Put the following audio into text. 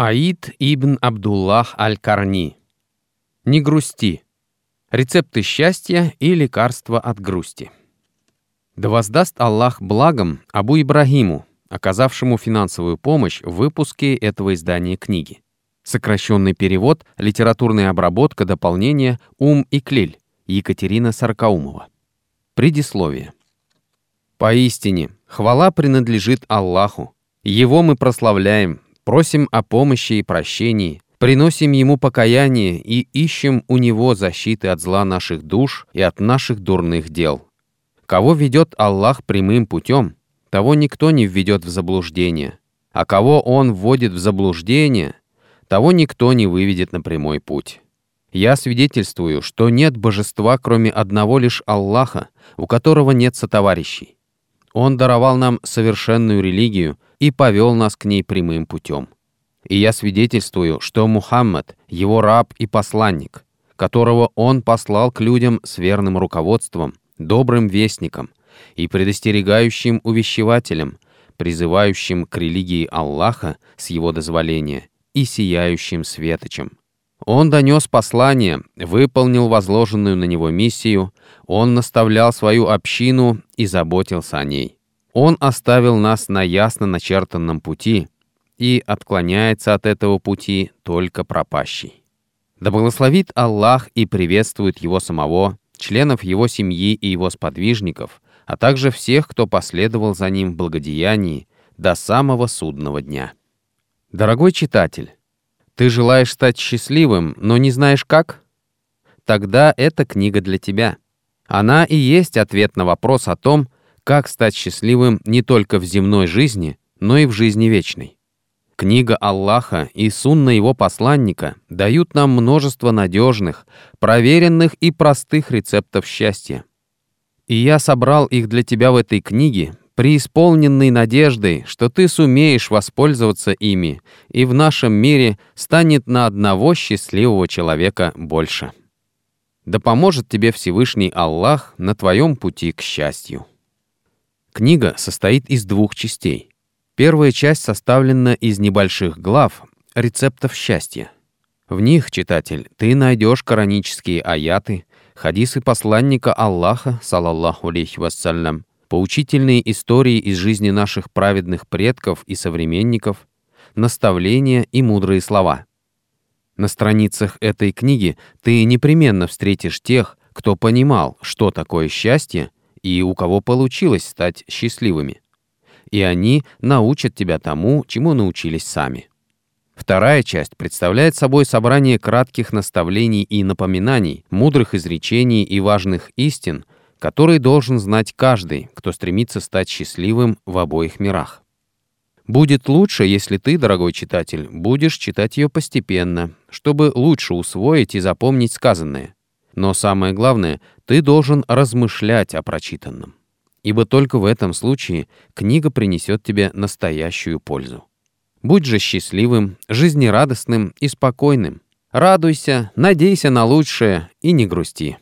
Аид ибн Абдуллах аль-Карни. Не грусти. Рецепты счастья и лекарства от грусти. Да воздаст Аллах благом Абу Ибрагиму, оказавшему финансовую помощь в выпуске этого издания книги. Сокращенный перевод, литературная обработка, дополнение «Ум и Клель» Екатерина Саркаумова. Предисловие. Поистине, хвала принадлежит Аллаху. Его мы прославляем, Просим о помощи и прощении, приносим Ему покаяние и ищем у Него защиты от зла наших душ и от наших дурных дел. Кого ведет Аллах прямым путем, того никто не введет в заблуждение, а кого Он вводит в заблуждение, того никто не выведет на прямой путь. Я свидетельствую, что нет божества, кроме одного лишь Аллаха, у которого нет сотоварищей. Он даровал нам совершенную религию и повел нас к ней прямым путем. И я свидетельствую, что Мухаммад — его раб и посланник, которого он послал к людям с верным руководством, добрым вестником и предостерегающим увещевателем, призывающим к религии Аллаха с его дозволения и сияющим светочем. Он донес послание, выполнил возложенную на него миссию, он наставлял свою общину и заботился о ней. Он оставил нас на ясно начертанном пути и отклоняется от этого пути только пропащий. Да благословит Аллах и приветствует его самого, членов его семьи и его сподвижников, а также всех, кто последовал за ним в благодеянии до самого судного дня. Дорогой читатель, ты желаешь стать счастливым, но не знаешь как? Тогда эта книга для тебя. Она и есть ответ на вопрос о том, как стать счастливым не только в земной жизни, но и в жизни вечной. Книга Аллаха и сунна его посланника дают нам множество надежных, проверенных и простых рецептов счастья. И я собрал их для тебя в этой книге, преисполненный надеждой, что ты сумеешь воспользоваться ими, и в нашем мире станет на одного счастливого человека больше. Да поможет тебе Всевышний Аллах на твоем пути к счастью. Книга состоит из двух частей. Первая часть составлена из небольших глав, рецептов счастья. В них, читатель, ты найдешь коранические аяты, хадисы посланника Аллаха, салаллаху алейхи вассалям, поучительные истории из жизни наших праведных предков и современников, наставления и мудрые слова. На страницах этой книги ты непременно встретишь тех, кто понимал, что такое счастье, и у кого получилось стать счастливыми. И они научат тебя тому, чему научились сами. Вторая часть представляет собой собрание кратких наставлений и напоминаний, мудрых изречений и важных истин — который должен знать каждый, кто стремится стать счастливым в обоих мирах. Будет лучше, если ты, дорогой читатель, будешь читать ее постепенно, чтобы лучше усвоить и запомнить сказанное. Но самое главное, ты должен размышлять о прочитанном. Ибо только в этом случае книга принесет тебе настоящую пользу. Будь же счастливым, жизнерадостным и спокойным. Радуйся, надейся на лучшее и не грусти.